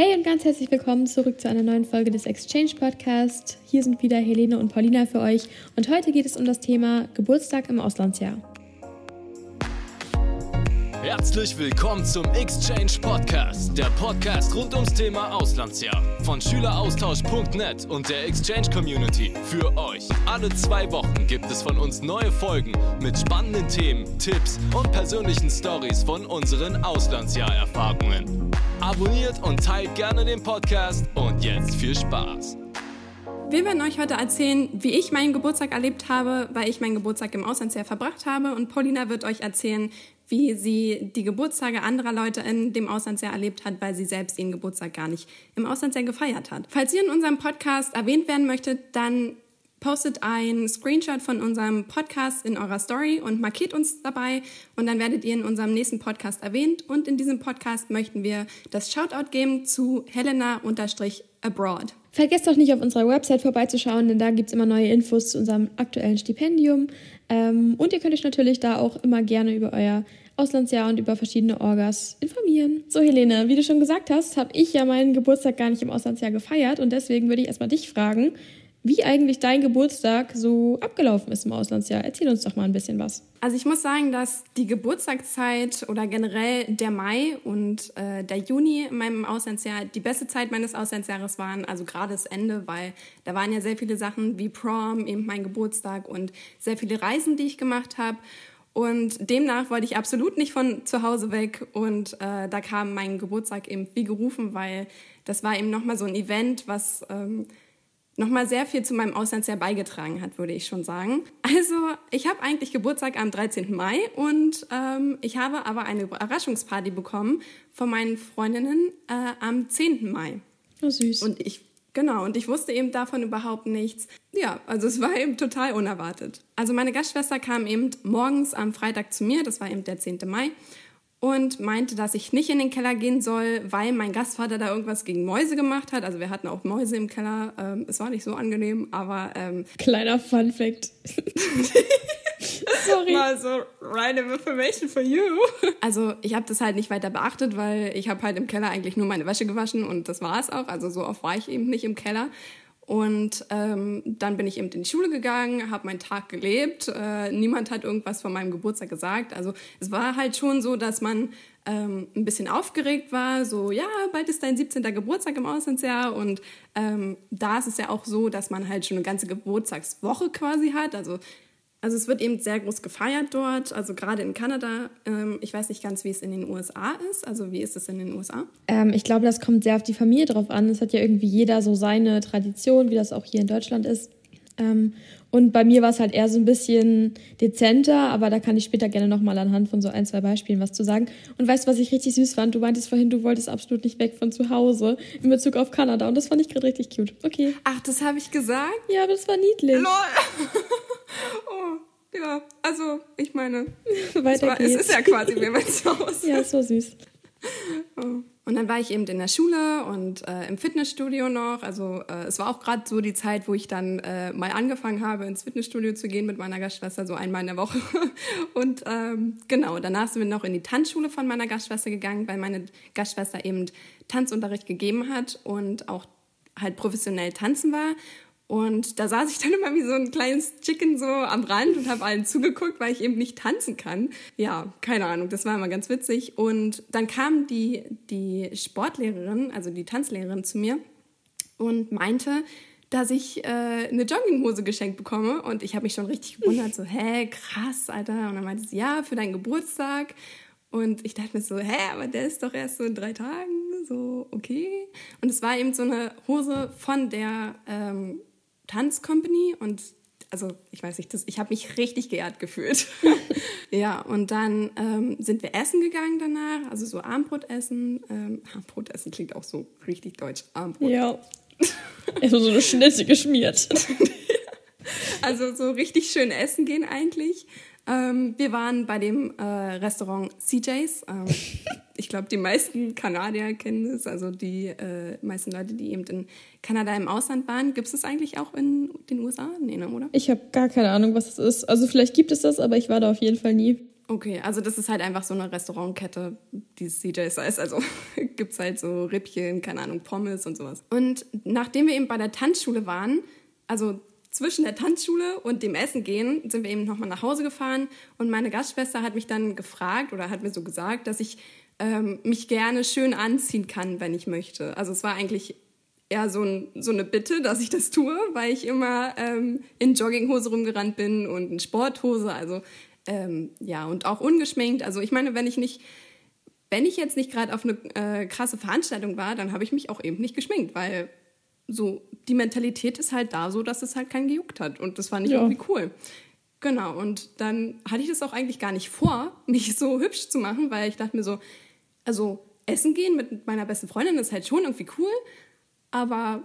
Hey und ganz herzlich willkommen zurück zu einer neuen Folge des Exchange Podcast. Hier sind wieder Helene und Paulina für euch und heute geht es um das Thema Geburtstag im Auslandsjahr. Herzlich willkommen zum Exchange Podcast, der Podcast rund ums Thema Auslandsjahr von Schüleraustausch.net und der Exchange Community für euch. Alle zwei Wochen gibt es von uns neue Folgen mit spannenden Themen, Tipps und persönlichen Stories von unseren Auslandsjahrerfahrungen. Abonniert und teilt gerne den Podcast und jetzt viel Spaß. Wir werden euch heute erzählen, wie ich meinen Geburtstag erlebt habe, weil ich meinen Geburtstag im Auslandsjahr verbracht habe. Und Paulina wird euch erzählen, wie sie die Geburtstage anderer Leute in dem Auslandsjahr erlebt hat, weil sie selbst ihren Geburtstag gar nicht im Auslandsjahr gefeiert hat. Falls ihr in unserem Podcast erwähnt werden möchtet, dann postet ein Screenshot von unserem Podcast in eurer Story und markiert uns dabei und dann werdet ihr in unserem nächsten Podcast erwähnt und in diesem Podcast möchten wir das Shoutout geben zu Helena-Abroad. Vergesst auch nicht auf unserer Website vorbeizuschauen, denn da gibt es immer neue Infos zu unserem aktuellen Stipendium ähm, und ihr könnt euch natürlich da auch immer gerne über euer Auslandsjahr und über verschiedene Orgas informieren. So, Helene, wie du schon gesagt hast, habe ich ja meinen Geburtstag gar nicht im Auslandsjahr gefeiert und deswegen würde ich erstmal dich fragen, wie eigentlich dein Geburtstag so abgelaufen ist im Auslandsjahr. Erzähl uns doch mal ein bisschen was. Also ich muss sagen, dass die Geburtstagszeit oder generell der Mai und äh, der Juni in meinem Auslandsjahr die beste Zeit meines Auslandsjahres waren. Also gerade das Ende, weil da waren ja sehr viele Sachen wie Prom, eben mein Geburtstag und sehr viele Reisen, die ich gemacht habe. Und demnach wollte ich absolut nicht von zu Hause weg. Und äh, da kam mein Geburtstag eben wie gerufen, weil das war eben nochmal so ein Event, was... Ähm, nochmal sehr viel zu meinem Auslandsjahr beigetragen hat, würde ich schon sagen. Also ich habe eigentlich Geburtstag am 13. Mai und ähm, ich habe aber eine Überraschungsparty bekommen von meinen Freundinnen äh, am 10. Mai. Oh, süß. Und ich Genau, und ich wusste eben davon überhaupt nichts. Ja, also es war eben total unerwartet. Also meine Gastschwester kam eben morgens am Freitag zu mir, das war eben der 10. Mai, und meinte, dass ich nicht in den Keller gehen soll, weil mein Gastvater da irgendwas gegen Mäuse gemacht hat. Also wir hatten auch Mäuse im Keller. Ähm, es war nicht so angenehm, aber... Ähm, Kleiner Fun Fact. Sorry. Mal so random information for you. Also ich habe das halt nicht weiter beachtet, weil ich habe halt im Keller eigentlich nur meine Wäsche gewaschen und das war es auch. Also so oft war ich eben nicht im Keller. Und ähm, dann bin ich eben in die Schule gegangen, habe meinen Tag gelebt. Äh, niemand hat irgendwas von meinem Geburtstag gesagt. Also es war halt schon so, dass man ähm, ein bisschen aufgeregt war. So, ja, bald ist dein 17. Geburtstag im Auslandsjahr. Und ähm, da ist es ja auch so, dass man halt schon eine ganze Geburtstagswoche quasi hat. Also also es wird eben sehr groß gefeiert dort, also gerade in Kanada. Ähm, ich weiß nicht ganz, wie es in den USA ist. Also wie ist es in den USA? Ähm, ich glaube, das kommt sehr auf die Familie drauf an. Es hat ja irgendwie jeder so seine Tradition, wie das auch hier in Deutschland ist. Ähm, und bei mir war es halt eher so ein bisschen dezenter, aber da kann ich später gerne nochmal anhand von so ein, zwei Beispielen was zu sagen. Und weißt du, was ich richtig süß fand? Du meintest vorhin, du wolltest absolut nicht weg von zu Hause in Bezug auf Kanada. Und das fand ich gerade richtig cute. Okay. Ach, das habe ich gesagt? Ja, aber das war niedlich. Lol. oh, ja, also ich meine, Weiter es, war, es ist ja quasi wie mein Zuhause. ja, es war süß. Oh. Und dann war ich eben in der Schule und äh, im Fitnessstudio noch. Also äh, es war auch gerade so die Zeit, wo ich dann äh, mal angefangen habe, ins Fitnessstudio zu gehen mit meiner Gastschwester, so einmal in der Woche. und ähm, genau, danach sind wir noch in die Tanzschule von meiner Gastschwester gegangen, weil meine Gastschwester eben Tanzunterricht gegeben hat und auch halt professionell tanzen war. Und da saß ich dann immer wie so ein kleines Chicken so am Rand und habe allen zugeguckt, weil ich eben nicht tanzen kann. Ja, keine Ahnung, das war immer ganz witzig. Und dann kam die, die Sportlehrerin, also die Tanzlehrerin zu mir und meinte, dass ich äh, eine Jogginghose geschenkt bekomme. Und ich habe mich schon richtig gewundert, so, hä, krass, Alter. Und dann meinte sie, ja, für deinen Geburtstag. Und ich dachte mir so, hä, aber der ist doch erst so in drei Tagen. So, okay. Und es war eben so eine Hose von der ähm, Tanzcompany und also ich weiß nicht, das, ich habe mich richtig geehrt gefühlt. ja, und dann ähm, sind wir essen gegangen danach, also so Armbrot essen. Ähm, Armbrot essen klingt auch so richtig deutsch. Armbrot. Ja. Also so eine Schnitze geschmiert. also so richtig schön essen gehen eigentlich. Ähm, wir waren bei dem äh, Restaurant CJs. Ähm, ich glaube, die meisten Kanadier kennen es, also die äh, meisten Leute, die eben in Kanada im Ausland waren. Gibt es das eigentlich auch in den USA? Nee, ne, oder? Ich habe gar keine Ahnung, was das ist. Also vielleicht gibt es das, aber ich war da auf jeden Fall nie. Okay, also das ist halt einfach so eine Restaurantkette, die CJ's heißt. Also gibt es halt so Rippchen, keine Ahnung, Pommes und sowas. Und nachdem wir eben bei der Tanzschule waren, also zwischen der Tanzschule und dem Essen gehen, sind wir eben nochmal nach Hause gefahren und meine Gastschwester hat mich dann gefragt oder hat mir so gesagt, dass ich ähm, mich gerne schön anziehen kann, wenn ich möchte. Also es war eigentlich eher so, ein, so eine Bitte, dass ich das tue, weil ich immer ähm, in Jogginghose rumgerannt bin und in Sporthose, also ähm, ja, und auch ungeschminkt. Also ich meine, wenn ich nicht, wenn ich jetzt nicht gerade auf eine äh, krasse Veranstaltung war, dann habe ich mich auch eben nicht geschminkt, weil so die Mentalität ist halt da so, dass es halt keinen gejuckt hat und das fand ich ja. irgendwie cool. Genau, und dann hatte ich das auch eigentlich gar nicht vor, mich so hübsch zu machen, weil ich dachte mir so, also essen gehen mit meiner besten Freundin ist halt schon irgendwie cool, aber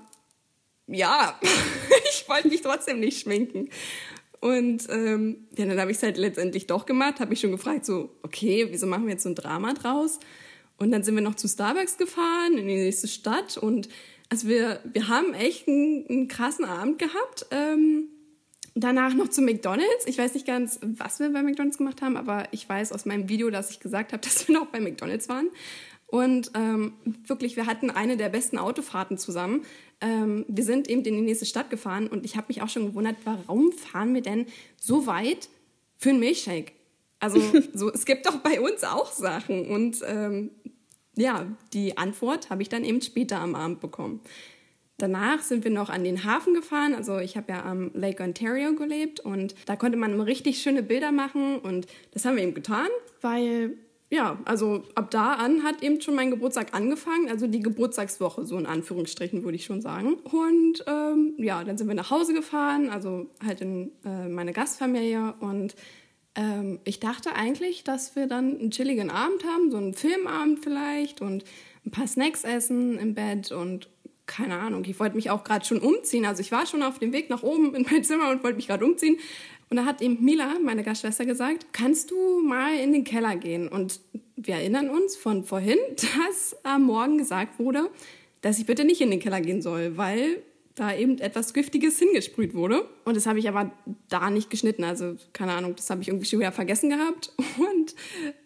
ja, ich wollte mich trotzdem nicht schminken. Und ähm, ja, dann habe ich es halt letztendlich doch gemacht, habe mich schon gefragt, so, okay, wieso machen wir jetzt so ein Drama draus? Und dann sind wir noch zu Starbucks gefahren, in die nächste Stadt. Und also wir, wir haben echt einen, einen krassen Abend gehabt. Ähm, danach noch zu McDonald's. Ich weiß nicht ganz, was wir bei McDonald's gemacht haben, aber ich weiß aus meinem Video, dass ich gesagt habe, dass wir noch bei McDonald's waren. Und ähm, wirklich, wir hatten eine der besten Autofahrten zusammen. Ähm, wir sind eben in die nächste Stadt gefahren und ich habe mich auch schon gewundert, warum fahren wir denn so weit für einen Milchshake? Also so, es gibt doch bei uns auch Sachen. Und ähm, ja, die Antwort habe ich dann eben später am Abend bekommen. Danach sind wir noch an den Hafen gefahren. Also ich habe ja am Lake Ontario gelebt und da konnte man richtig schöne Bilder machen und das haben wir eben getan, weil ja, also ab da an hat eben schon mein Geburtstag angefangen, also die Geburtstagswoche, so in Anführungsstrichen würde ich schon sagen. Und ähm, ja, dann sind wir nach Hause gefahren, also halt in äh, meine Gastfamilie und ähm, ich dachte eigentlich, dass wir dann einen chilligen Abend haben, so einen Filmabend vielleicht und ein paar Snacks essen im Bett und keine Ahnung, ich wollte mich auch gerade schon umziehen. Also ich war schon auf dem Weg nach oben in mein Zimmer und wollte mich gerade umziehen. Und da hat eben Mila, meine Gastschwester, gesagt, kannst du mal in den Keller gehen? Und wir erinnern uns von vorhin, dass am Morgen gesagt wurde, dass ich bitte nicht in den Keller gehen soll, weil da eben etwas Giftiges hingesprüht wurde. Und das habe ich aber da nicht geschnitten. Also keine Ahnung, das habe ich irgendwie schon wieder vergessen gehabt. Und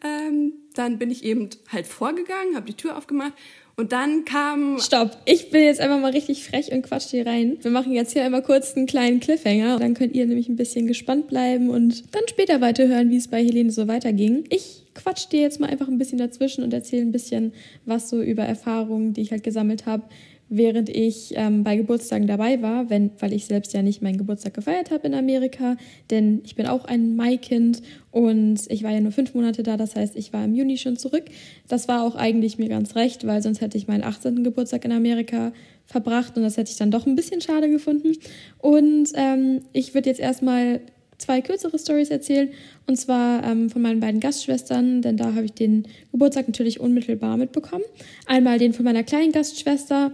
ähm, dann bin ich eben halt vorgegangen, habe die Tür aufgemacht und dann kam. Stopp, ich bin jetzt einfach mal richtig frech und quatsch hier rein. Wir machen jetzt hier einmal kurz einen kleinen Cliffhanger. Dann könnt ihr nämlich ein bisschen gespannt bleiben und dann später weiterhören, wie es bei Helene so weiterging. Ich quatsch dir jetzt mal einfach ein bisschen dazwischen und erzähle ein bisschen was so über Erfahrungen, die ich halt gesammelt habe, während ich ähm, bei Geburtstagen dabei war, wenn, weil ich selbst ja nicht meinen Geburtstag gefeiert habe in Amerika, denn ich bin auch ein Maikind und ich war ja nur fünf Monate da, das heißt, ich war im Juni schon zurück. Das war auch eigentlich mir ganz recht, weil sonst hätte ich meinen 18. Geburtstag in Amerika verbracht und das hätte ich dann doch ein bisschen schade gefunden. Und ähm, ich würde jetzt erstmal zwei kürzere Stories erzählen und zwar ähm, von meinen beiden Gastschwestern, denn da habe ich den Geburtstag natürlich unmittelbar mitbekommen. Einmal den von meiner kleinen Gastschwester,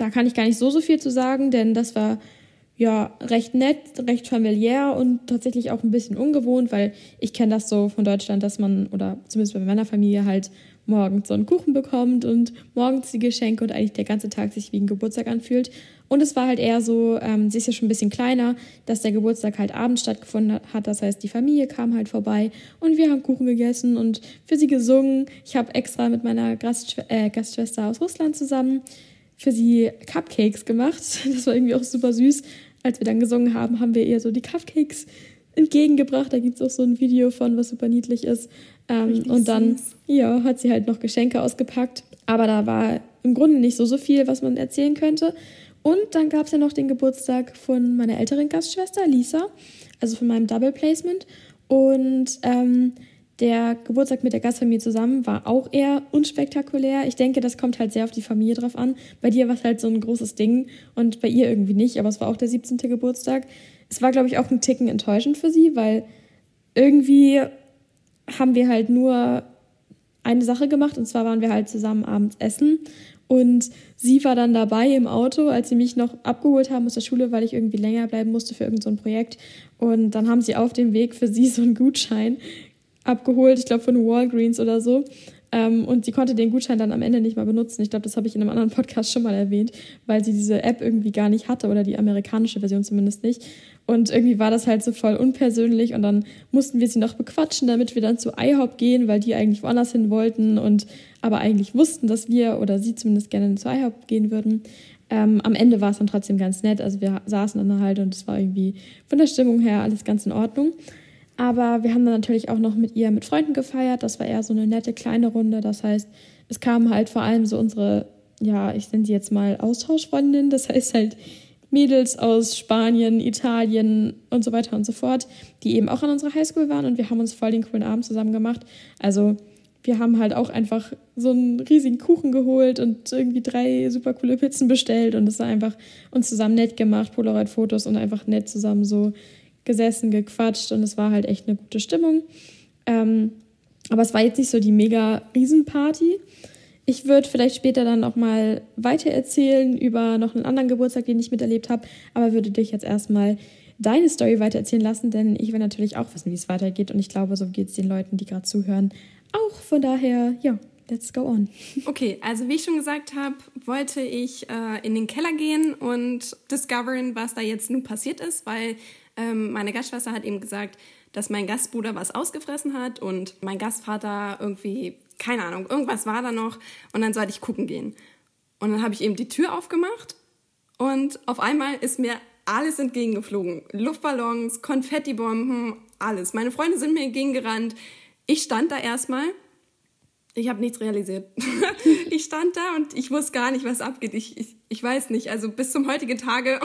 da kann ich gar nicht so, so viel zu sagen, denn das war ja recht nett, recht familiär und tatsächlich auch ein bisschen ungewohnt, weil ich kenne das so von Deutschland, dass man, oder zumindest bei meiner Familie halt morgens so einen Kuchen bekommt und morgens die Geschenke und eigentlich der ganze Tag sich wie ein Geburtstag anfühlt. Und es war halt eher so, ähm, sie ist ja schon ein bisschen kleiner, dass der Geburtstag halt abends stattgefunden hat. Das heißt, die Familie kam halt vorbei und wir haben Kuchen gegessen und für sie gesungen. Ich habe extra mit meiner Gastschw äh, Gastschwester aus Russland zusammen für sie Cupcakes gemacht. Das war irgendwie auch super süß. Als wir dann gesungen haben, haben wir ihr so die Cupcakes entgegengebracht. Da gibt es auch so ein Video von, was super niedlich ist. Ähm, und dann ja, hat sie halt noch Geschenke ausgepackt. Aber da war im Grunde nicht so, so viel, was man erzählen könnte. Und dann gab es ja noch den Geburtstag von meiner älteren Gastschwester, Lisa, also von meinem Double Placement. Und ähm, der Geburtstag mit der Gastfamilie zusammen war auch eher unspektakulär. Ich denke, das kommt halt sehr auf die Familie drauf an. Bei dir war es halt so ein großes Ding und bei ihr irgendwie nicht, aber es war auch der 17. Geburtstag. Es war, glaube ich, auch ein Ticken enttäuschend für sie, weil irgendwie haben wir halt nur eine Sache gemacht und zwar waren wir halt zusammen abends essen und sie war dann dabei im Auto, als sie mich noch abgeholt haben aus der Schule, weil ich irgendwie länger bleiben musste für irgendein so Projekt. Und dann haben sie auf dem Weg für sie so einen Gutschein abgeholt, ich glaube von Walgreens oder so. Ähm, und sie konnte den Gutschein dann am Ende nicht mal benutzen. Ich glaube, das habe ich in einem anderen Podcast schon mal erwähnt, weil sie diese App irgendwie gar nicht hatte oder die amerikanische Version zumindest nicht. Und irgendwie war das halt so voll unpersönlich und dann mussten wir sie noch bequatschen, damit wir dann zu IHOP gehen, weil die eigentlich woanders hin wollten und aber eigentlich wussten, dass wir oder sie zumindest gerne zu IHOP gehen würden. Ähm, am Ende war es dann trotzdem ganz nett. Also wir saßen dann halt und es war irgendwie von der Stimmung her alles ganz in Ordnung. Aber wir haben dann natürlich auch noch mit ihr mit Freunden gefeiert. Das war eher so eine nette kleine Runde. Das heißt, es kamen halt vor allem so unsere, ja, ich nenne sie jetzt mal Austauschfreundinnen. Das heißt halt Mädels aus Spanien, Italien und so weiter und so fort, die eben auch an unserer Highschool waren und wir haben uns voll den coolen Abend zusammen gemacht. Also wir haben halt auch einfach so einen riesigen Kuchen geholt und irgendwie drei super coole Pizzen bestellt und es war einfach uns zusammen nett gemacht, Polaroid-Fotos und einfach nett zusammen so gesessen, gequatscht und es war halt echt eine gute Stimmung. Ähm, aber es war jetzt nicht so die mega Riesenparty. Ich würde vielleicht später dann auch mal weiter erzählen über noch einen anderen Geburtstag, den ich miterlebt habe, aber würde dich jetzt erstmal deine Story weitererzählen lassen, denn ich will natürlich auch wissen, wie es weitergeht und ich glaube, so geht es den Leuten, die gerade zuhören, auch. Von daher, ja, let's go on. Okay, also wie ich schon gesagt habe, wollte ich äh, in den Keller gehen und discoveren, was da jetzt nun passiert ist, weil ähm, meine Gastschwester hat eben gesagt, dass mein Gastbruder was ausgefressen hat und mein Gastvater irgendwie, keine Ahnung, irgendwas war da noch und dann sollte ich gucken gehen. Und dann habe ich eben die Tür aufgemacht und auf einmal ist mir alles entgegengeflogen. Luftballons, Konfettibomben, alles. Meine Freunde sind mir entgegengerannt. Ich stand da erstmal. Ich habe nichts realisiert. ich stand da und ich wusste gar nicht, was abgeht. Ich, ich, ich weiß nicht. Also bis zum heutigen Tage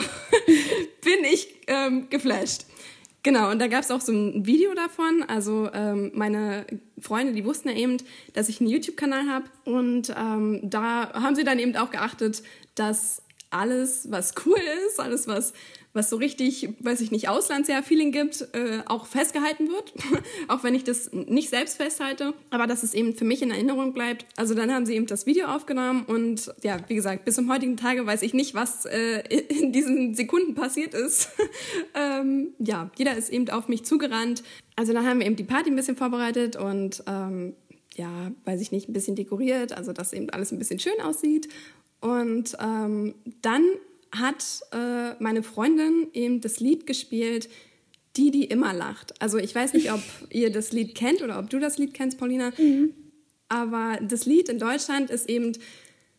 bin ich ähm, geflasht. Genau, und da gab es auch so ein Video davon. Also ähm, meine Freunde, die wussten ja eben, dass ich einen YouTube-Kanal habe. Und ähm, da haben sie dann eben auch geachtet, dass alles, was cool ist, alles, was was so richtig, weiß ich nicht, Auslandsjahr-Feeling gibt, äh, auch festgehalten wird. auch wenn ich das nicht selbst festhalte, aber dass es eben für mich in Erinnerung bleibt. Also dann haben sie eben das Video aufgenommen und ja, wie gesagt, bis zum heutigen Tage weiß ich nicht, was äh, in diesen Sekunden passiert ist. ähm, ja, jeder ist eben auf mich zugerannt. Also dann haben wir eben die Party ein bisschen vorbereitet und ähm, ja, weiß ich nicht, ein bisschen dekoriert, also dass eben alles ein bisschen schön aussieht. Und ähm, dann hat äh, meine Freundin eben das Lied gespielt, Die, die immer lacht. Also ich weiß nicht, ob ihr das Lied kennt oder ob du das Lied kennst, Paulina. Mhm. Aber das Lied in Deutschland ist eben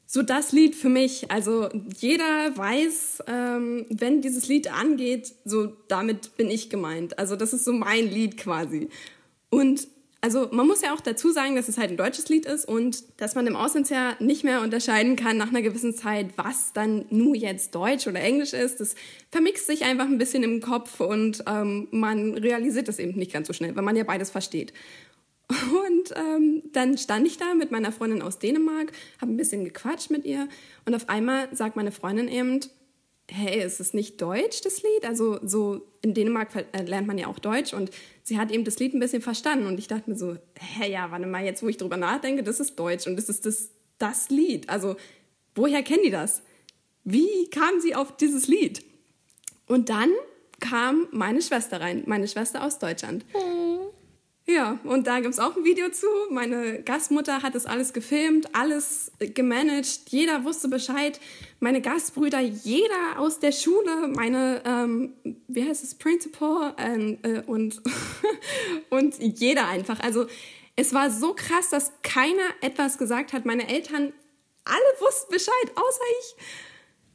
so das Lied für mich. Also jeder weiß, ähm, wenn dieses Lied angeht, so damit bin ich gemeint. Also das ist so mein Lied quasi. Und also man muss ja auch dazu sagen, dass es halt ein deutsches Lied ist und dass man im Auslandsjahr nicht mehr unterscheiden kann nach einer gewissen Zeit, was dann nur jetzt Deutsch oder Englisch ist. Das vermixt sich einfach ein bisschen im Kopf und ähm, man realisiert das eben nicht ganz so schnell, weil man ja beides versteht. Und ähm, dann stand ich da mit meiner Freundin aus Dänemark, habe ein bisschen gequatscht mit ihr und auf einmal sagt meine Freundin eben, hey, ist es nicht Deutsch, das Lied? Also so in Dänemark äh, lernt man ja auch Deutsch und sie hat eben das Lied ein bisschen verstanden und ich dachte mir so, hä, ja, warte mal, jetzt wo ich drüber nachdenke, das ist Deutsch und das ist das, das Lied. Also woher kennen die das? Wie kam sie auf dieses Lied? Und dann kam meine Schwester rein, meine Schwester aus Deutschland. Mhm. Ja, und da gibt es auch ein Video zu. Meine Gastmutter hat das alles gefilmt, alles gemanagt. Jeder wusste Bescheid. Meine Gastbrüder, jeder aus der Schule, meine, ähm, wie heißt es, Principal äh, und, und jeder einfach. Also es war so krass, dass keiner etwas gesagt hat. Meine Eltern, alle wussten Bescheid, außer ich.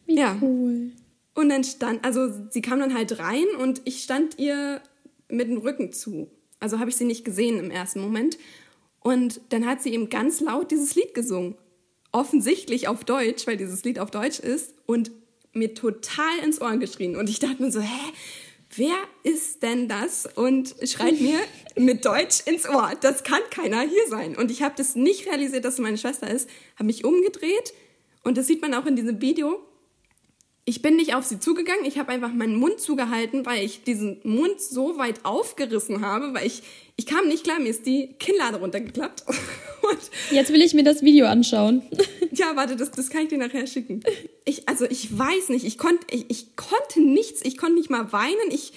Wie ja. cool. Und dann stand, also sie kam dann halt rein und ich stand ihr mit dem Rücken zu. Also habe ich sie nicht gesehen im ersten Moment. Und dann hat sie eben ganz laut dieses Lied gesungen. Offensichtlich auf Deutsch, weil dieses Lied auf Deutsch ist. Und mir total ins Ohr geschrien. Und ich dachte mir so, hä? Wer ist denn das? Und schreit mir mit Deutsch ins Ohr. Das kann keiner hier sein. Und ich habe das nicht realisiert, dass es meine Schwester ist. Habe mich umgedreht. Und das sieht man auch in diesem Video ich bin nicht auf sie zugegangen, ich habe einfach meinen Mund zugehalten, weil ich diesen Mund so weit aufgerissen habe, weil ich, ich kam nicht klar, mir ist die Kinnlade runtergeklappt. Und Jetzt will ich mir das Video anschauen. ja, warte, das, das kann ich dir nachher schicken. Ich, also ich weiß nicht, ich konnte, ich, ich konnte nichts, ich konnte nicht mal weinen, ich,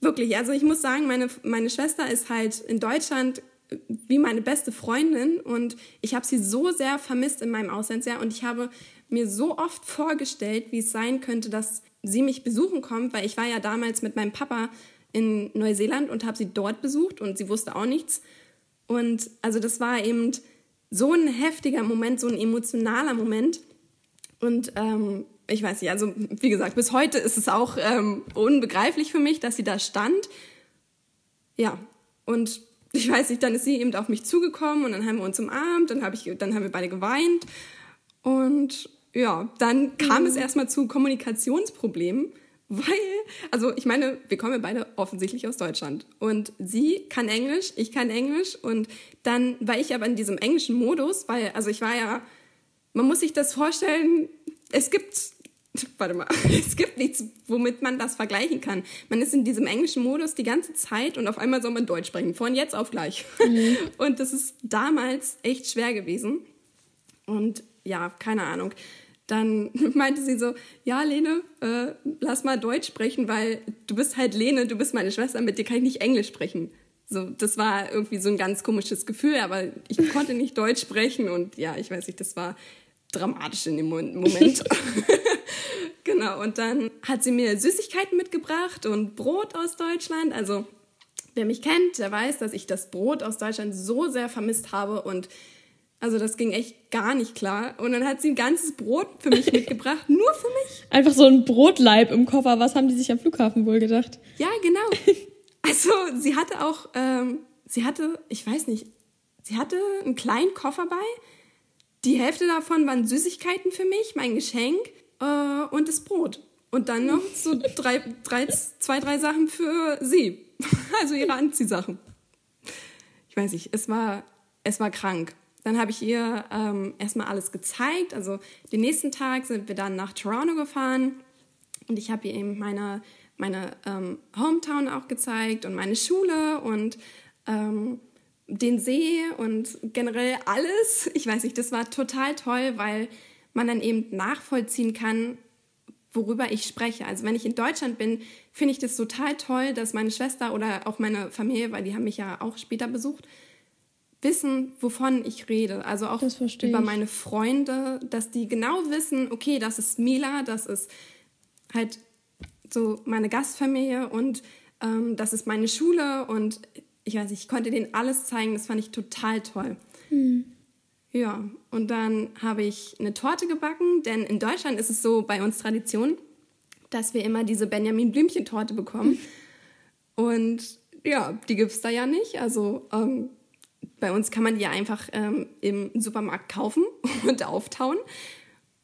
wirklich, also ich muss sagen, meine, meine Schwester ist halt in Deutschland wie meine beste Freundin. Und ich habe sie so sehr vermisst in meinem Auslandsjahr. Und ich habe mir so oft vorgestellt, wie es sein könnte, dass sie mich besuchen kommt, weil ich war ja damals mit meinem Papa in Neuseeland und habe sie dort besucht und sie wusste auch nichts. Und also das war eben so ein heftiger Moment, so ein emotionaler Moment. Und ähm, ich weiß nicht, also wie gesagt, bis heute ist es auch ähm, unbegreiflich für mich, dass sie da stand. Ja, und ich weiß nicht, dann ist sie eben auf mich zugekommen und dann haben wir uns umarmt, dann, hab ich, dann haben wir beide geweint. Und ja, dann kam mhm. es erstmal zu Kommunikationsproblemen, weil, also ich meine, wir kommen ja beide offensichtlich aus Deutschland. Und sie kann Englisch, ich kann Englisch. Und dann war ich aber in diesem englischen Modus, weil, also ich war ja, man muss sich das vorstellen, es gibt warte mal, es gibt nichts, womit man das vergleichen kann. Man ist in diesem englischen Modus die ganze Zeit und auf einmal soll man Deutsch sprechen, von jetzt auf gleich. Mhm. Und das ist damals echt schwer gewesen. Und ja, keine Ahnung. Dann meinte sie so, ja, Lene, äh, lass mal Deutsch sprechen, weil du bist halt Lene, du bist meine Schwester, mit dir kann ich nicht Englisch sprechen. So, das war irgendwie so ein ganz komisches Gefühl, aber ich konnte nicht Deutsch sprechen und ja, ich weiß nicht, das war dramatisch in dem Moment. genau, und dann hat sie mir Süßigkeiten mitgebracht und Brot aus Deutschland. Also, wer mich kennt, der weiß, dass ich das Brot aus Deutschland so sehr vermisst habe und also das ging echt gar nicht klar. Und dann hat sie ein ganzes Brot für mich mitgebracht, nur für mich. Einfach so ein Brotleib im Koffer. Was haben die sich am Flughafen wohl gedacht? Ja, genau. Also sie hatte auch, ähm, sie hatte, ich weiß nicht, sie hatte einen kleinen Koffer bei die Hälfte davon waren Süßigkeiten für mich, mein Geschenk äh, und das Brot. Und dann noch so drei, drei, zwei, drei Sachen für sie. Also ihre Anziehsachen. Ich weiß nicht, es war, es war krank. Dann habe ich ihr ähm, erstmal alles gezeigt. Also den nächsten Tag sind wir dann nach Toronto gefahren und ich habe ihr eben meine, meine ähm, Hometown auch gezeigt und meine Schule und ähm, den See und generell alles. Ich weiß nicht, das war total toll, weil man dann eben nachvollziehen kann, worüber ich spreche. Also wenn ich in Deutschland bin, finde ich das total toll, dass meine Schwester oder auch meine Familie, weil die haben mich ja auch später besucht, wissen, wovon ich rede. Also auch über meine Freunde, dass die genau wissen, okay, das ist Mila, das ist halt so meine Gastfamilie und ähm, das ist meine Schule und ich weiß nicht, ich konnte denen alles zeigen, das fand ich total toll. Mhm. Ja, und dann habe ich eine Torte gebacken, denn in Deutschland ist es so bei uns Tradition, dass wir immer diese Benjamin Blümchen-Torte bekommen. Und ja, die gibt es da ja nicht. Also ähm, bei uns kann man die ja einfach ähm, im Supermarkt kaufen und auftauen.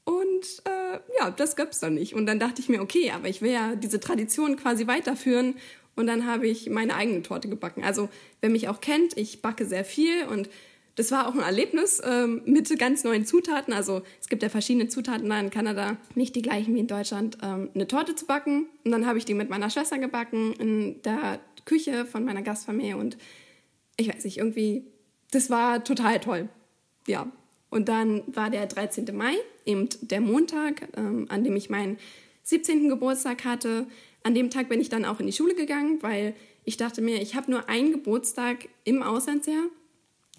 Und äh, ja, das gab es dann nicht. Und dann dachte ich mir, okay, aber ich will ja diese Tradition quasi weiterführen und dann habe ich meine eigene Torte gebacken. Also wer mich auch kennt, ich backe sehr viel und das war auch ein Erlebnis ähm, mit ganz neuen Zutaten. Also es gibt ja verschiedene Zutaten da in Kanada, nicht die gleichen wie in Deutschland, ähm, eine Torte zu backen. Und dann habe ich die mit meiner Schwester gebacken in der Küche von meiner Gastfamilie und ich weiß nicht, irgendwie, das war total toll. Ja. Und dann war der 13. Mai, eben der Montag, ähm, an dem ich meinen 17. Geburtstag hatte. An dem Tag bin ich dann auch in die Schule gegangen, weil ich dachte mir, ich habe nur einen Geburtstag im Auslandsjahr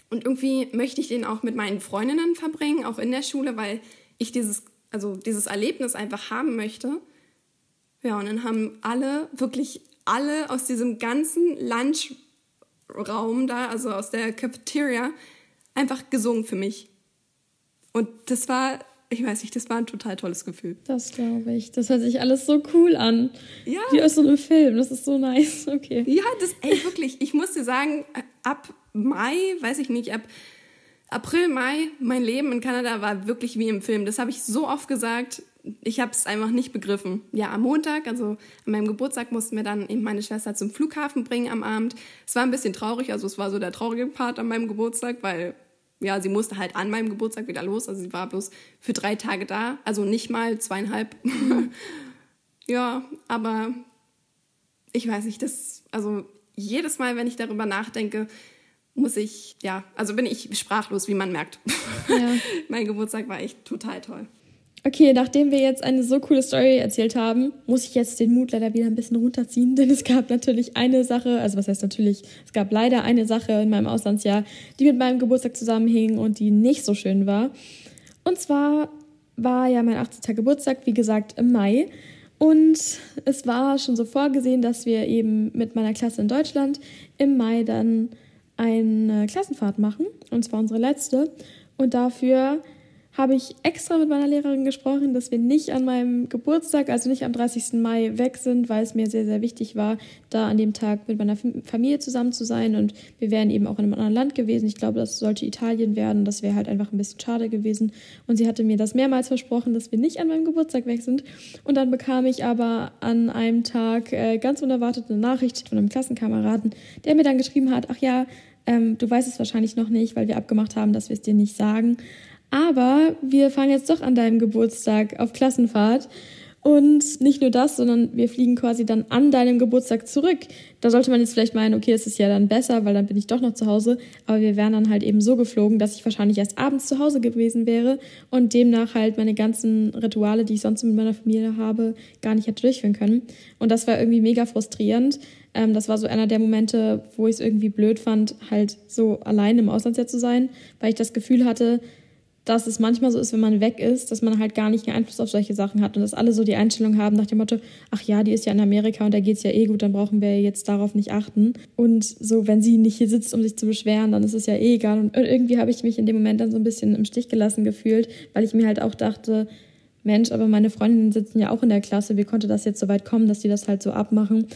und irgendwie möchte ich den auch mit meinen Freundinnen verbringen, auch in der Schule, weil ich dieses, also dieses Erlebnis einfach haben möchte. Ja, und dann haben alle, wirklich alle aus diesem ganzen Lunchraum da, also aus der Cafeteria, einfach gesungen für mich. Und das war ich weiß nicht, das war ein total tolles Gefühl. Das glaube ich. Das hört sich alles so cool an. Ja. Wie aus so einem Film. Das ist so nice. Okay. Ja, das, ey, wirklich. Ich muss dir sagen, ab Mai, weiß ich nicht, ab April, Mai, mein Leben in Kanada war wirklich wie im Film. Das habe ich so oft gesagt. Ich habe es einfach nicht begriffen. Ja, am Montag, also an meinem Geburtstag, mussten wir dann eben meine Schwester zum Flughafen bringen am Abend. Es war ein bisschen traurig, also es war so der traurige Part an meinem Geburtstag, weil ja, sie musste halt an meinem Geburtstag wieder los. Also sie war bloß für drei Tage da, also nicht mal zweieinhalb. ja, aber ich weiß nicht, das, also jedes Mal, wenn ich darüber nachdenke, muss ich, ja, also bin ich sprachlos, wie man merkt. Ja. mein Geburtstag war echt total toll. Okay, nachdem wir jetzt eine so coole Story erzählt haben, muss ich jetzt den Mut leider wieder ein bisschen runterziehen, denn es gab natürlich eine Sache, also was heißt natürlich, es gab leider eine Sache in meinem Auslandsjahr, die mit meinem Geburtstag zusammenhing und die nicht so schön war. Und zwar war ja mein 18. Geburtstag, wie gesagt, im Mai. Und es war schon so vorgesehen, dass wir eben mit meiner Klasse in Deutschland im Mai dann eine Klassenfahrt machen. Und zwar unsere letzte. Und dafür habe ich extra mit meiner Lehrerin gesprochen, dass wir nicht an meinem Geburtstag, also nicht am 30. Mai weg sind, weil es mir sehr, sehr wichtig war, da an dem Tag mit meiner Familie zusammen zu sein. Und wir wären eben auch in einem anderen Land gewesen. Ich glaube, das sollte Italien werden. Das wäre halt einfach ein bisschen schade gewesen. Und sie hatte mir das mehrmals versprochen, dass wir nicht an meinem Geburtstag weg sind. Und dann bekam ich aber an einem Tag äh, ganz unerwartet eine Nachricht von einem Klassenkameraden, der mir dann geschrieben hat, ach ja, ähm, du weißt es wahrscheinlich noch nicht, weil wir abgemacht haben, dass wir es dir nicht sagen. Aber wir fahren jetzt doch an deinem Geburtstag auf Klassenfahrt. Und nicht nur das, sondern wir fliegen quasi dann an deinem Geburtstag zurück. Da sollte man jetzt vielleicht meinen, okay, das ist ja dann besser, weil dann bin ich doch noch zu Hause. Aber wir wären dann halt eben so geflogen, dass ich wahrscheinlich erst abends zu Hause gewesen wäre und demnach halt meine ganzen Rituale, die ich sonst mit meiner Familie habe, gar nicht hätte durchführen können. Und das war irgendwie mega frustrierend. Ähm, das war so einer der Momente, wo ich es irgendwie blöd fand, halt so allein im Auslandsjahr zu sein, weil ich das Gefühl hatte, dass es manchmal so ist, wenn man weg ist, dass man halt gar nicht einen Einfluss auf solche Sachen hat und dass alle so die Einstellung haben nach dem Motto, ach ja, die ist ja in Amerika und da geht es ja eh gut, dann brauchen wir jetzt darauf nicht achten. Und so, wenn sie nicht hier sitzt, um sich zu beschweren, dann ist es ja eh egal. Und irgendwie habe ich mich in dem Moment dann so ein bisschen im Stich gelassen gefühlt, weil ich mir halt auch dachte, Mensch, aber meine Freundinnen sitzen ja auch in der Klasse, wie konnte das jetzt so weit kommen, dass die das halt so abmachen?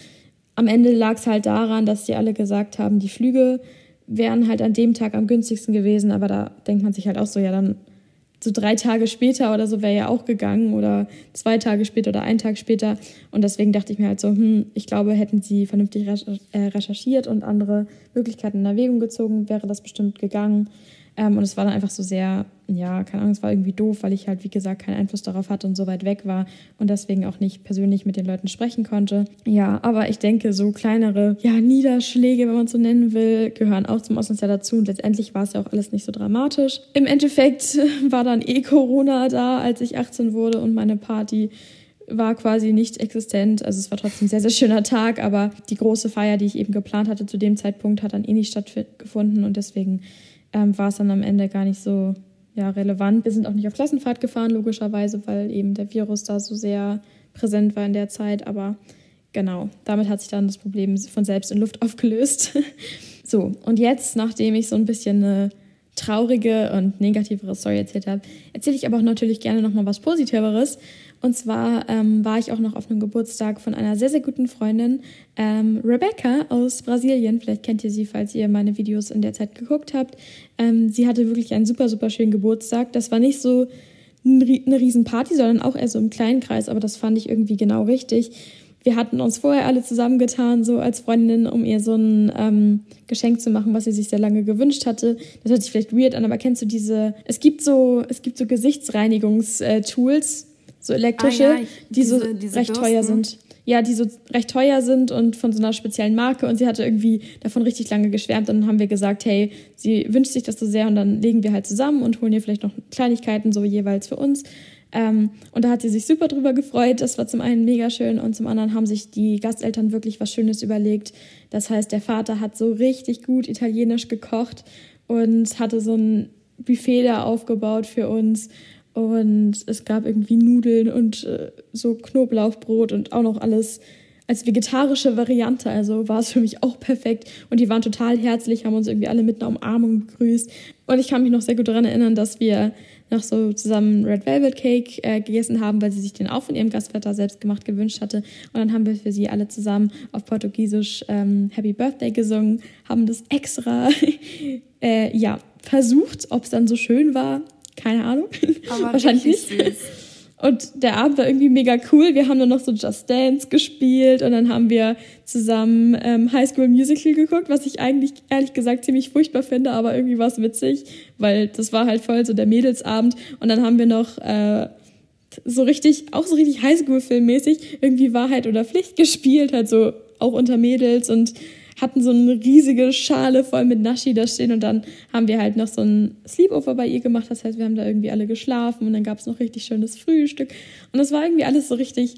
Am Ende lag es halt daran, dass die alle gesagt haben, die Flüge wären halt an dem Tag am günstigsten gewesen, aber da denkt man sich halt auch so, ja, dann so drei Tage später oder so wäre ja auch gegangen oder zwei Tage später oder einen Tag später. Und deswegen dachte ich mir halt so, hm, ich glaube, hätten sie vernünftig äh, recherchiert und andere Möglichkeiten in Erwägung gezogen, wäre das bestimmt gegangen. Ähm, und es war dann einfach so sehr, ja, keine Ahnung, es war irgendwie doof, weil ich halt, wie gesagt, keinen Einfluss darauf hatte und so weit weg war und deswegen auch nicht persönlich mit den Leuten sprechen konnte. Ja, aber ich denke, so kleinere, ja, Niederschläge, wenn man so nennen will, gehören auch zum Auslandsjahr dazu und letztendlich war es ja auch alles nicht so dramatisch. Im Endeffekt war dann eh Corona da, als ich 18 wurde und meine Party war quasi nicht existent. Also es war trotzdem ein sehr, sehr schöner Tag, aber die große Feier, die ich eben geplant hatte zu dem Zeitpunkt, hat dann eh nicht stattgefunden und deswegen ähm, war es dann am Ende gar nicht so ja, relevant. Wir sind auch nicht auf Klassenfahrt gefahren, logischerweise, weil eben der Virus da so sehr präsent war in der Zeit. Aber genau, damit hat sich dann das Problem von selbst in Luft aufgelöst. so, und jetzt, nachdem ich so ein bisschen eine traurige und negativere Story erzählt habe, erzähle ich aber auch natürlich gerne nochmal was Positiveres. Und zwar ähm, war ich auch noch auf einem Geburtstag von einer sehr, sehr guten Freundin, ähm, Rebecca aus Brasilien. Vielleicht kennt ihr sie, falls ihr meine Videos in der Zeit geguckt habt. Ähm, sie hatte wirklich einen super, super schönen Geburtstag. Das war nicht so eine Riesenparty, sondern auch eher so im kleinen Kreis, aber das fand ich irgendwie genau richtig. Wir hatten uns vorher alle zusammengetan, so als Freundinnen, um ihr so ein ähm, Geschenk zu machen, was sie sich sehr lange gewünscht hatte. Das hört sich vielleicht weird an, aber kennst du diese, es gibt so, es gibt so Gesichtsreinigungstools, so elektrische, ah, ja, die diese, so diese recht Bürsten. teuer sind. Ja, die so recht teuer sind und von so einer speziellen Marke. Und sie hatte irgendwie davon richtig lange geschwärmt. Und dann haben wir gesagt, hey, sie wünscht sich das so sehr. Und dann legen wir halt zusammen und holen ihr vielleicht noch Kleinigkeiten so jeweils für uns. Ähm, und da hat sie sich super drüber gefreut. Das war zum einen mega schön und zum anderen haben sich die Gasteltern wirklich was Schönes überlegt. Das heißt, der Vater hat so richtig gut italienisch gekocht und hatte so ein Buffet da aufgebaut für uns. Und es gab irgendwie Nudeln und äh, so Knoblauchbrot und auch noch alles als vegetarische Variante. Also war es für mich auch perfekt. Und die waren total herzlich, haben uns irgendwie alle mit einer Umarmung begrüßt. Und ich kann mich noch sehr gut daran erinnern, dass wir noch so zusammen Red Velvet Cake äh, gegessen haben, weil sie sich den auch von ihrem Gastvater selbst gemacht gewünscht hatte. Und dann haben wir für sie alle zusammen auf Portugiesisch ähm, Happy Birthday gesungen, haben das extra äh, ja versucht, ob es dann so schön war. Keine Ahnung. Aber Wahrscheinlich nicht. Und der Abend war irgendwie mega cool. Wir haben dann noch so Just Dance gespielt und dann haben wir zusammen ähm, High School Musical geguckt, was ich eigentlich ehrlich gesagt ziemlich furchtbar finde, aber irgendwie war es witzig, weil das war halt voll so der Mädelsabend. Und dann haben wir noch äh, so richtig, auch so richtig Highschool-Filmmäßig, irgendwie Wahrheit oder Pflicht gespielt, halt so auch unter Mädels und hatten so eine riesige Schale voll mit Naschi da stehen und dann haben wir halt noch so ein Sleepover bei ihr gemacht. Das heißt, wir haben da irgendwie alle geschlafen und dann gab es noch richtig schönes Frühstück. Und das war irgendwie alles so richtig,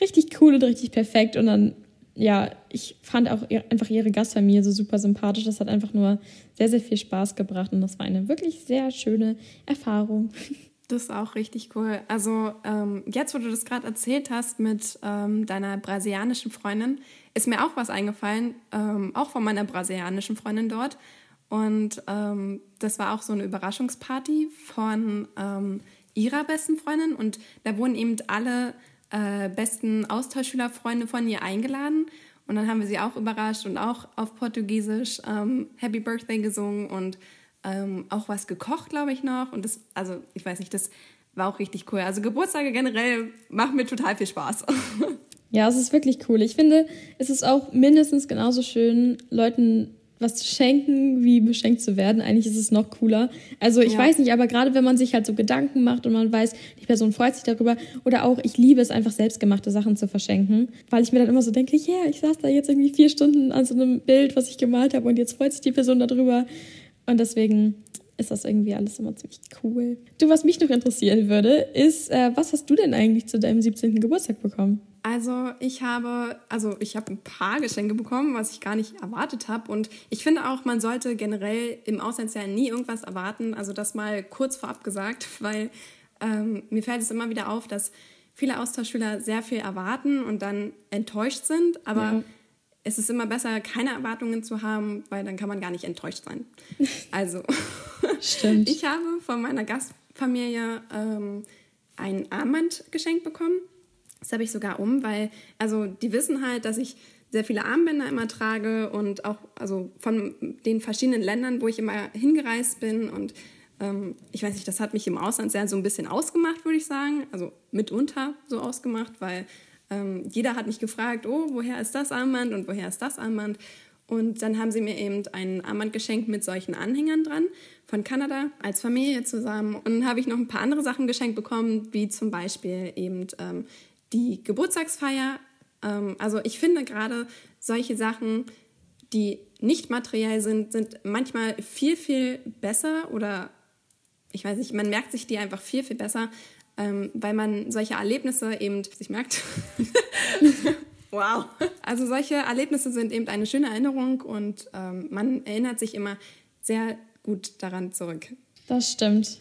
richtig cool und richtig perfekt. Und dann, ja, ich fand auch einfach ihre Gastfamilie so super sympathisch. Das hat einfach nur sehr, sehr viel Spaß gebracht und das war eine wirklich sehr schöne Erfahrung. Das ist auch richtig cool. Also ähm, jetzt, wo du das gerade erzählt hast mit ähm, deiner brasilianischen Freundin, ist mir auch was eingefallen, ähm, auch von meiner brasilianischen Freundin dort. Und ähm, das war auch so eine Überraschungsparty von ähm, ihrer besten Freundin. Und da wurden eben alle äh, besten Austauschschülerfreunde von ihr eingeladen. Und dann haben wir sie auch überrascht und auch auf Portugiesisch ähm, Happy Birthday gesungen und ähm, auch was gekocht, glaube ich, noch. Und das, also ich weiß nicht, das war auch richtig cool. Also Geburtstage generell machen mir total viel Spaß. Ja, es ist wirklich cool. Ich finde, es ist auch mindestens genauso schön, Leuten was zu schenken, wie beschenkt zu werden. Eigentlich ist es noch cooler. Also ich ja. weiß nicht, aber gerade wenn man sich halt so Gedanken macht und man weiß, die Person freut sich darüber oder auch ich liebe es einfach selbstgemachte Sachen zu verschenken, weil ich mir dann immer so denke, ja, yeah, ich saß da jetzt irgendwie vier Stunden an so einem Bild, was ich gemalt habe und jetzt freut sich die Person darüber. Und deswegen ist das irgendwie alles immer ziemlich cool. Du, was mich noch interessieren würde, ist, äh, was hast du denn eigentlich zu deinem 17. Geburtstag bekommen? Also ich habe, also ich habe ein paar Geschenke bekommen, was ich gar nicht erwartet habe. Und ich finde auch, man sollte generell im Auslandsjahr nie irgendwas erwarten. Also das mal kurz vorab gesagt, weil ähm, mir fällt es immer wieder auf, dass viele Austauschschüler sehr viel erwarten und dann enttäuscht sind. Aber ja. es ist immer besser, keine Erwartungen zu haben, weil dann kann man gar nicht enttäuscht sein. Also, Stimmt. ich habe von meiner Gastfamilie ähm, ein Armband geschenkt bekommen das habe ich sogar um, weil, also die wissen halt, dass ich sehr viele Armbänder immer trage und auch also von den verschiedenen Ländern, wo ich immer hingereist bin. Und ähm, ich weiß nicht, das hat mich im Ausland sehr so ein bisschen ausgemacht, würde ich sagen. Also mitunter so ausgemacht, weil ähm, jeder hat mich gefragt, oh, woher ist das Armband und woher ist das Armband? Und dann haben sie mir eben ein Armband geschenkt mit solchen Anhängern dran von Kanada als Familie zusammen. Und dann habe ich noch ein paar andere Sachen geschenkt bekommen, wie zum Beispiel eben ähm, die Geburtstagsfeier. Ähm, also ich finde gerade solche Sachen, die nicht materiell sind, sind manchmal viel, viel besser oder ich weiß nicht, man merkt sich die einfach viel, viel besser, ähm, weil man solche Erlebnisse eben sich merkt. wow. Also solche Erlebnisse sind eben eine schöne Erinnerung und ähm, man erinnert sich immer sehr gut daran zurück. Das stimmt.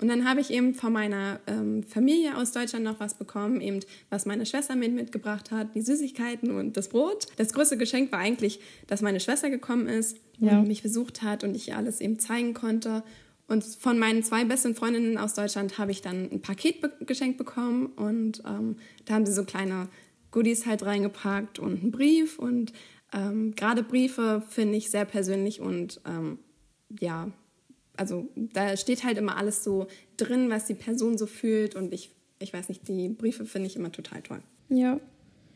Und dann habe ich eben von meiner ähm, Familie aus Deutschland noch was bekommen, eben was meine Schwester mit mitgebracht hat, die Süßigkeiten und das Brot. Das größte Geschenk war eigentlich, dass meine Schwester gekommen ist ja. und mich besucht hat und ich ihr alles eben zeigen konnte. Und von meinen zwei besten Freundinnen aus Deutschland habe ich dann ein Paket be geschenkt bekommen und ähm, da haben sie so kleine Goodies halt reingepackt und einen Brief und ähm, gerade Briefe finde ich sehr persönlich und ähm, ja, also da steht halt immer alles so drin, was die Person so fühlt und ich, ich weiß nicht, die Briefe finde ich immer total toll. Ja.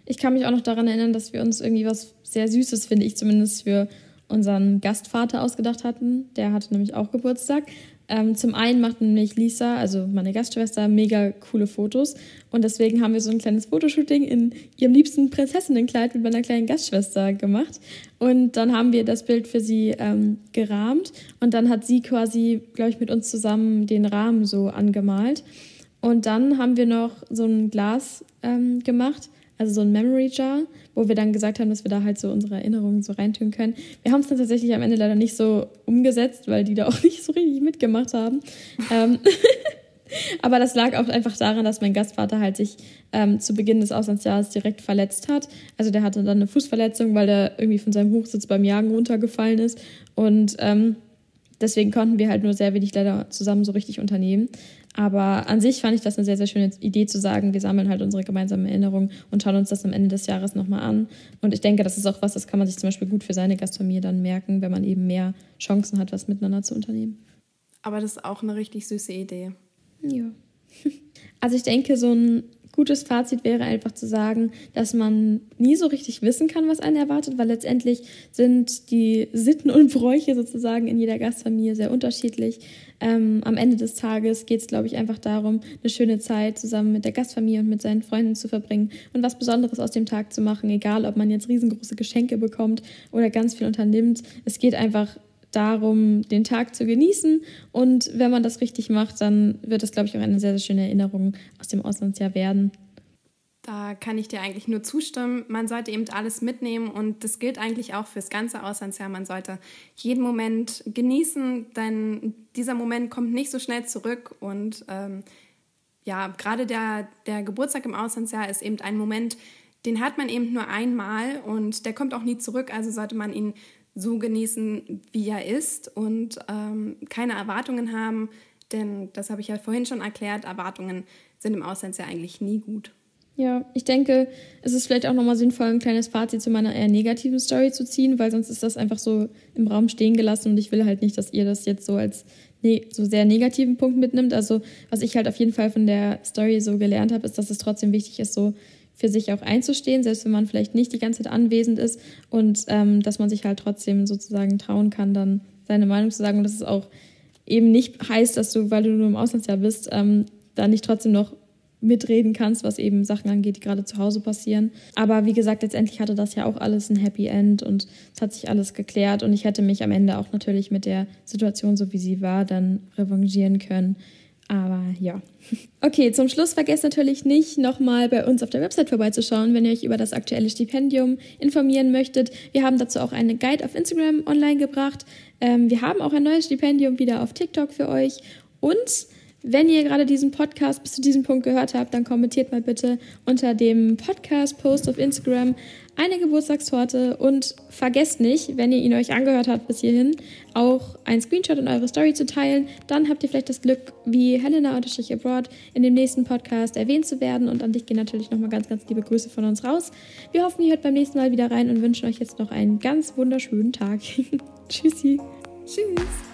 Ich kann mich auch noch daran erinnern, dass wir uns irgendwie was sehr Süßes, finde ich zumindest, für unseren Gastvater ausgedacht hatten. Der hatte nämlich auch Geburtstag. Ähm, zum einen macht nämlich Lisa, also meine Gastschwester, mega coole Fotos. Und deswegen haben wir so ein kleines Fotoshooting in ihrem liebsten Prinzessinnenkleid mit meiner kleinen Gastschwester gemacht. Und dann haben wir das Bild für sie ähm, gerahmt. Und dann hat sie quasi, glaube ich, mit uns zusammen den Rahmen so angemalt. Und dann haben wir noch so ein Glas ähm, gemacht also so ein Memory Jar, wo wir dann gesagt haben, dass wir da halt so unsere Erinnerungen so reintun können. Wir haben es dann tatsächlich am Ende leider nicht so umgesetzt, weil die da auch nicht so richtig mitgemacht haben. ähm, aber das lag auch einfach daran, dass mein Gastvater halt sich ähm, zu Beginn des Auslandsjahres direkt verletzt hat. Also der hatte dann eine Fußverletzung, weil der irgendwie von seinem Hochsitz beim Jagen runtergefallen ist. Und ähm, deswegen konnten wir halt nur sehr wenig leider zusammen so richtig unternehmen. Aber an sich fand ich das eine sehr, sehr schöne Idee zu sagen, wir sammeln halt unsere gemeinsamen Erinnerungen und schauen uns das am Ende des Jahres nochmal an. Und ich denke, das ist auch was, das kann man sich zum Beispiel gut für seine Gastfamilie dann merken, wenn man eben mehr Chancen hat, was miteinander zu unternehmen. Aber das ist auch eine richtig süße Idee. Ja. Also ich denke, so ein gutes Fazit wäre einfach zu sagen, dass man nie so richtig wissen kann, was einen erwartet, weil letztendlich sind die Sitten und Bräuche sozusagen in jeder Gastfamilie sehr unterschiedlich. Ähm, am Ende des Tages geht es, glaube ich, einfach darum, eine schöne Zeit zusammen mit der Gastfamilie und mit seinen Freunden zu verbringen und was Besonderes aus dem Tag zu machen, egal ob man jetzt riesengroße Geschenke bekommt oder ganz viel unternimmt. Es geht einfach darum, den Tag zu genießen. Und wenn man das richtig macht, dann wird das, glaube ich, auch eine sehr, sehr schöne Erinnerung aus dem Auslandsjahr werden. Da kann ich dir eigentlich nur zustimmen. Man sollte eben alles mitnehmen und das gilt eigentlich auch fürs ganze Auslandsjahr. Man sollte jeden Moment genießen, denn dieser Moment kommt nicht so schnell zurück und ähm, ja, gerade der, der Geburtstag im Auslandsjahr ist eben ein Moment, den hat man eben nur einmal und der kommt auch nie zurück. Also sollte man ihn so genießen, wie er ist und ähm, keine Erwartungen haben, denn das habe ich ja vorhin schon erklärt, Erwartungen sind im Auslandsjahr eigentlich nie gut. Ja, ich denke, es ist vielleicht auch nochmal sinnvoll, ein kleines Fazit zu meiner eher negativen Story zu ziehen, weil sonst ist das einfach so im Raum stehen gelassen und ich will halt nicht, dass ihr das jetzt so als ne so sehr negativen Punkt mitnimmt. Also, was ich halt auf jeden Fall von der Story so gelernt habe, ist, dass es trotzdem wichtig ist, so für sich auch einzustehen, selbst wenn man vielleicht nicht die ganze Zeit anwesend ist und ähm, dass man sich halt trotzdem sozusagen trauen kann, dann seine Meinung zu sagen und dass es auch eben nicht heißt, dass du, weil du nur im Auslandsjahr bist, ähm, da nicht trotzdem noch mitreden kannst, was eben Sachen angeht, die gerade zu Hause passieren. Aber wie gesagt, letztendlich hatte das ja auch alles ein Happy End und es hat sich alles geklärt und ich hätte mich am Ende auch natürlich mit der Situation, so wie sie war, dann revanchieren können. Aber ja. Okay, zum Schluss vergesst natürlich nicht, nochmal bei uns auf der Website vorbeizuschauen, wenn ihr euch über das aktuelle Stipendium informieren möchtet. Wir haben dazu auch eine Guide auf Instagram online gebracht. Ähm, wir haben auch ein neues Stipendium wieder auf TikTok für euch. Und wenn ihr gerade diesen Podcast bis zu diesem Punkt gehört habt, dann kommentiert mal bitte unter dem Podcast-Post auf Instagram eine Geburtstagstorte und vergesst nicht, wenn ihr ihn euch angehört habt bis hierhin, auch ein Screenshot in eure Story zu teilen. Dann habt ihr vielleicht das Glück, wie Helena Abroad in dem nächsten Podcast erwähnt zu werden. Und an dich gehen natürlich nochmal ganz, ganz liebe Grüße von uns raus. Wir hoffen, ihr hört beim nächsten Mal wieder rein und wünschen euch jetzt noch einen ganz wunderschönen Tag. Tschüssi. Tschüss.